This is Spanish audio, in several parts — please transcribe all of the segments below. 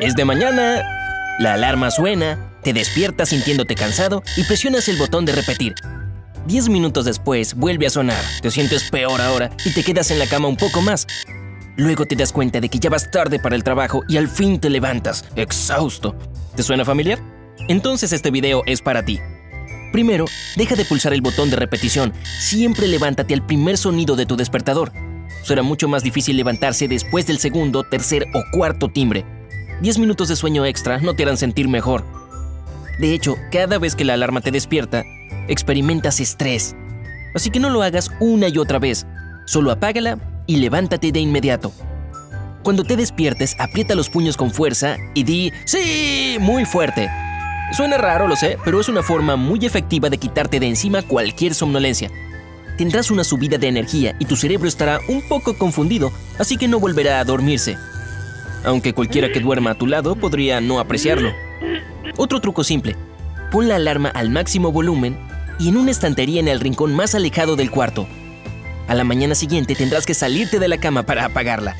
Es de mañana, la alarma suena, te despiertas sintiéndote cansado y presionas el botón de repetir. Diez minutos después vuelve a sonar, te sientes peor ahora y te quedas en la cama un poco más. Luego te das cuenta de que ya vas tarde para el trabajo y al fin te levantas, exhausto. ¿Te suena familiar? Entonces este video es para ti. Primero, deja de pulsar el botón de repetición. Siempre levántate al primer sonido de tu despertador. Será mucho más difícil levantarse después del segundo, tercer o cuarto timbre. 10 minutos de sueño extra no te harán sentir mejor. De hecho, cada vez que la alarma te despierta, experimentas estrés. Así que no lo hagas una y otra vez. Solo apágala y levántate de inmediato. Cuando te despiertes, aprieta los puños con fuerza y di ¡Sí! muy fuerte. Suena raro, lo sé, pero es una forma muy efectiva de quitarte de encima cualquier somnolencia. Tendrás una subida de energía y tu cerebro estará un poco confundido, así que no volverá a dormirse. Aunque cualquiera que duerma a tu lado podría no apreciarlo. Otro truco simple. Pon la alarma al máximo volumen y en una estantería en el rincón más alejado del cuarto. A la mañana siguiente tendrás que salirte de la cama para apagarla.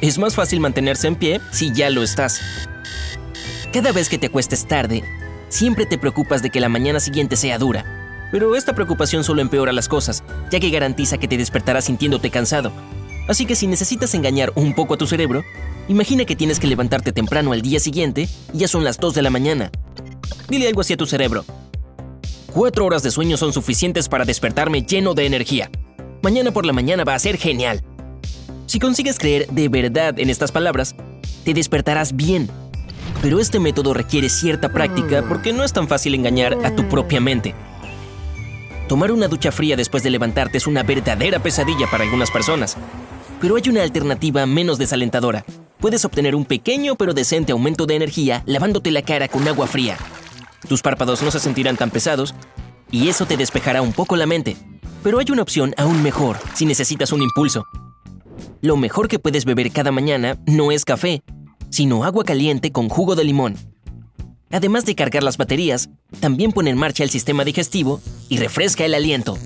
Es más fácil mantenerse en pie si ya lo estás. Cada vez que te acuestes tarde, siempre te preocupas de que la mañana siguiente sea dura. Pero esta preocupación solo empeora las cosas, ya que garantiza que te despertarás sintiéndote cansado. Así que si necesitas engañar un poco a tu cerebro, imagina que tienes que levantarte temprano al día siguiente y ya son las 2 de la mañana. Dile algo así a tu cerebro. Cuatro horas de sueño son suficientes para despertarme lleno de energía. Mañana por la mañana va a ser genial. Si consigues creer de verdad en estas palabras, te despertarás bien pero este método requiere cierta práctica porque no es tan fácil engañar a tu propia mente. Tomar una ducha fría después de levantarte es una verdadera pesadilla para algunas personas, pero hay una alternativa menos desalentadora. Puedes obtener un pequeño pero decente aumento de energía lavándote la cara con agua fría. Tus párpados no se sentirán tan pesados y eso te despejará un poco la mente. Pero hay una opción aún mejor si necesitas un impulso. Lo mejor que puedes beber cada mañana no es café, sino agua caliente con jugo de limón. Además de cargar las baterías, también pone en marcha el sistema digestivo y refresca el aliento.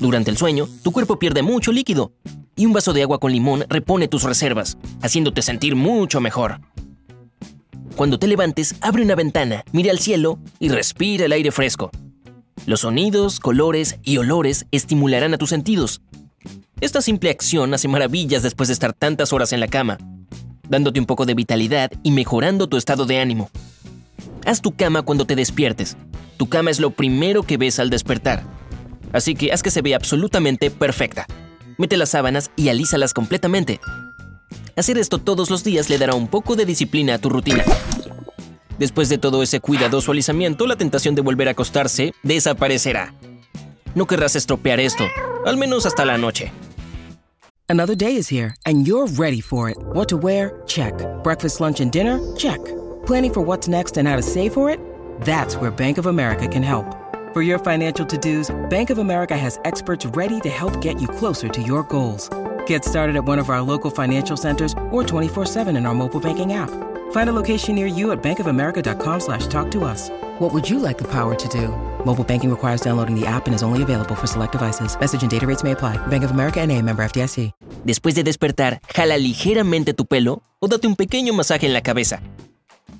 Durante el sueño, tu cuerpo pierde mucho líquido y un vaso de agua con limón repone tus reservas, haciéndote sentir mucho mejor. Cuando te levantes, abre una ventana, mira al cielo y respira el aire fresco. Los sonidos, colores y olores estimularán a tus sentidos. Esta simple acción hace maravillas después de estar tantas horas en la cama dándote un poco de vitalidad y mejorando tu estado de ánimo. Haz tu cama cuando te despiertes. Tu cama es lo primero que ves al despertar. Así que haz que se vea absolutamente perfecta. Mete las sábanas y alízalas completamente. Hacer esto todos los días le dará un poco de disciplina a tu rutina. Después de todo ese cuidadoso alisamiento, la tentación de volver a acostarse desaparecerá. No querrás estropear esto, al menos hasta la noche. Another day is here, and you're ready for it. What to wear? Check. Breakfast, lunch, and dinner? Check. Planning for what's next and how to save for it? That's where Bank of America can help. For your financial to dos, Bank of America has experts ready to help get you closer to your goals. Get started at one of our local financial centers or 24-7 in our mobile banking app. Find a location near you at bankofamerica.com slash talk to us. What would you like the power to do? Mobile banking requires downloading the app and is only available for select devices. Message and data rates may apply. Bank of America NA, member FDIC. Después de despertar, jala ligeramente tu pelo o date un pequeño masaje en la cabeza.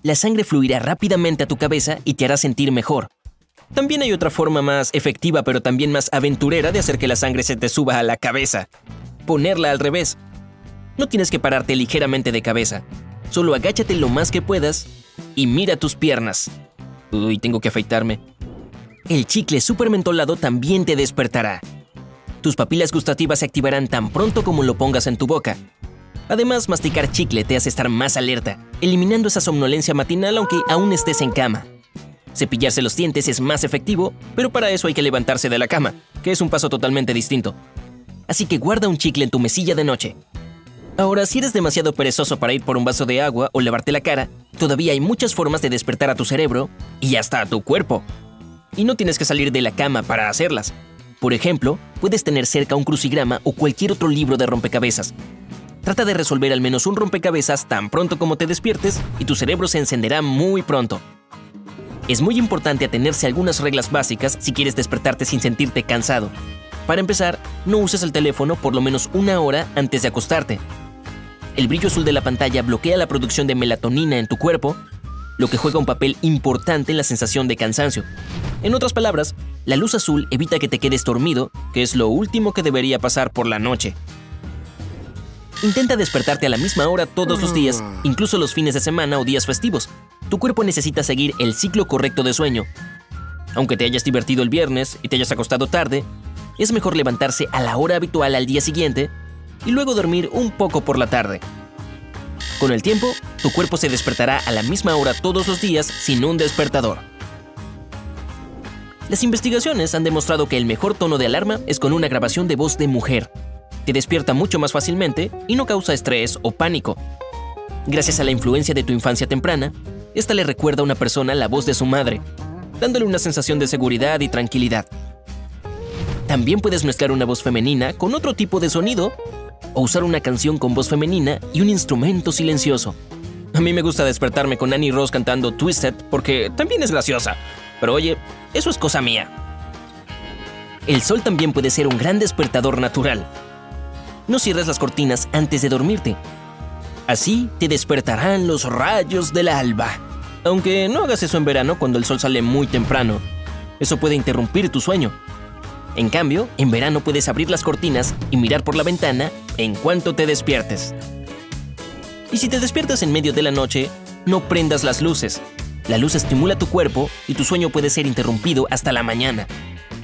La sangre fluirá rápidamente a tu cabeza y te hará sentir mejor. También hay otra forma más efectiva pero también más aventurera de hacer que la sangre se te suba a la cabeza. Ponerla al revés. No tienes que pararte ligeramente de cabeza. Solo agáchate lo más que puedas y mira tus piernas. Uy, tengo que afeitarme. El chicle super mentolado también te despertará. Tus papilas gustativas se activarán tan pronto como lo pongas en tu boca. Además, masticar chicle te hace estar más alerta, eliminando esa somnolencia matinal aunque aún estés en cama. Cepillarse los dientes es más efectivo, pero para eso hay que levantarse de la cama, que es un paso totalmente distinto. Así que guarda un chicle en tu mesilla de noche. Ahora, si eres demasiado perezoso para ir por un vaso de agua o lavarte la cara, todavía hay muchas formas de despertar a tu cerebro y hasta a tu cuerpo. Y no tienes que salir de la cama para hacerlas. Por ejemplo, puedes tener cerca un crucigrama o cualquier otro libro de rompecabezas. Trata de resolver al menos un rompecabezas tan pronto como te despiertes y tu cerebro se encenderá muy pronto. Es muy importante atenerse a algunas reglas básicas si quieres despertarte sin sentirte cansado. Para empezar, no uses el teléfono por lo menos una hora antes de acostarte. El brillo azul de la pantalla bloquea la producción de melatonina en tu cuerpo, lo que juega un papel importante en la sensación de cansancio. En otras palabras, la luz azul evita que te quedes dormido, que es lo último que debería pasar por la noche. Intenta despertarte a la misma hora todos los días, incluso los fines de semana o días festivos. Tu cuerpo necesita seguir el ciclo correcto de sueño. Aunque te hayas divertido el viernes y te hayas acostado tarde, es mejor levantarse a la hora habitual al día siguiente y luego dormir un poco por la tarde. Con el tiempo, tu cuerpo se despertará a la misma hora todos los días sin un despertador. Las investigaciones han demostrado que el mejor tono de alarma es con una grabación de voz de mujer. Te despierta mucho más fácilmente y no causa estrés o pánico. Gracias a la influencia de tu infancia temprana, esta le recuerda a una persona la voz de su madre, dándole una sensación de seguridad y tranquilidad. También puedes mezclar una voz femenina con otro tipo de sonido o usar una canción con voz femenina y un instrumento silencioso. A mí me gusta despertarme con Annie Ross cantando Twisted porque también es graciosa. Pero oye, eso es cosa mía. El sol también puede ser un gran despertador natural. No cierres las cortinas antes de dormirte. Así te despertarán los rayos del alba. Aunque no hagas eso en verano cuando el sol sale muy temprano. Eso puede interrumpir tu sueño. En cambio, en verano puedes abrir las cortinas y mirar por la ventana en cuanto te despiertes. Y si te despiertas en medio de la noche, no prendas las luces. La luz estimula tu cuerpo y tu sueño puede ser interrumpido hasta la mañana.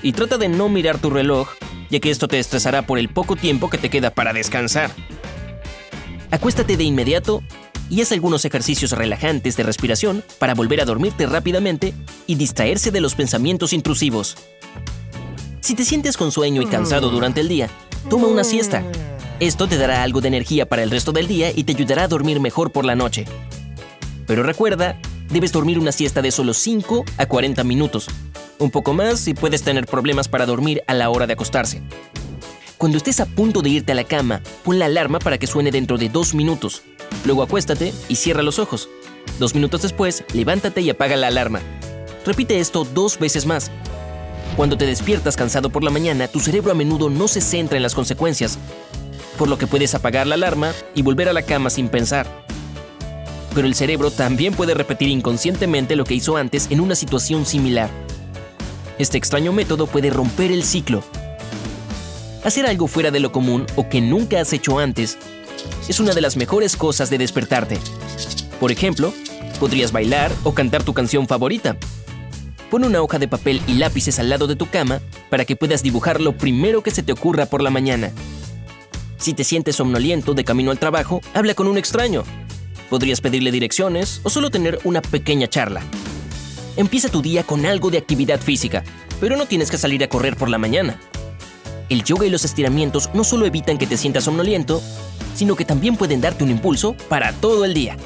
Y trata de no mirar tu reloj, ya que esto te estresará por el poco tiempo que te queda para descansar. Acuéstate de inmediato y haz algunos ejercicios relajantes de respiración para volver a dormirte rápidamente y distraerse de los pensamientos intrusivos. Si te sientes con sueño y cansado durante el día, toma una siesta. Esto te dará algo de energía para el resto del día y te ayudará a dormir mejor por la noche. Pero recuerda debes dormir una siesta de solo 5 a 40 minutos. Un poco más si puedes tener problemas para dormir a la hora de acostarse. Cuando estés a punto de irte a la cama, pon la alarma para que suene dentro de 2 minutos. Luego acuéstate y cierra los ojos. Dos minutos después, levántate y apaga la alarma. Repite esto dos veces más. Cuando te despiertas cansado por la mañana, tu cerebro a menudo no se centra en las consecuencias, por lo que puedes apagar la alarma y volver a la cama sin pensar pero el cerebro también puede repetir inconscientemente lo que hizo antes en una situación similar. Este extraño método puede romper el ciclo. Hacer algo fuera de lo común o que nunca has hecho antes es una de las mejores cosas de despertarte. Por ejemplo, podrías bailar o cantar tu canción favorita. Pon una hoja de papel y lápices al lado de tu cama para que puedas dibujar lo primero que se te ocurra por la mañana. Si te sientes somnoliento de camino al trabajo, habla con un extraño Podrías pedirle direcciones o solo tener una pequeña charla. Empieza tu día con algo de actividad física, pero no tienes que salir a correr por la mañana. El yoga y los estiramientos no solo evitan que te sientas somnoliento, sino que también pueden darte un impulso para todo el día.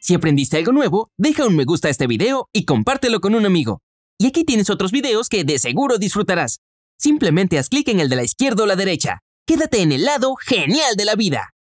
Si aprendiste algo nuevo, deja un me gusta a este video y compártelo con un amigo. Y aquí tienes otros videos que de seguro disfrutarás. Simplemente haz clic en el de la izquierda o la derecha. Quédate en el lado genial de la vida.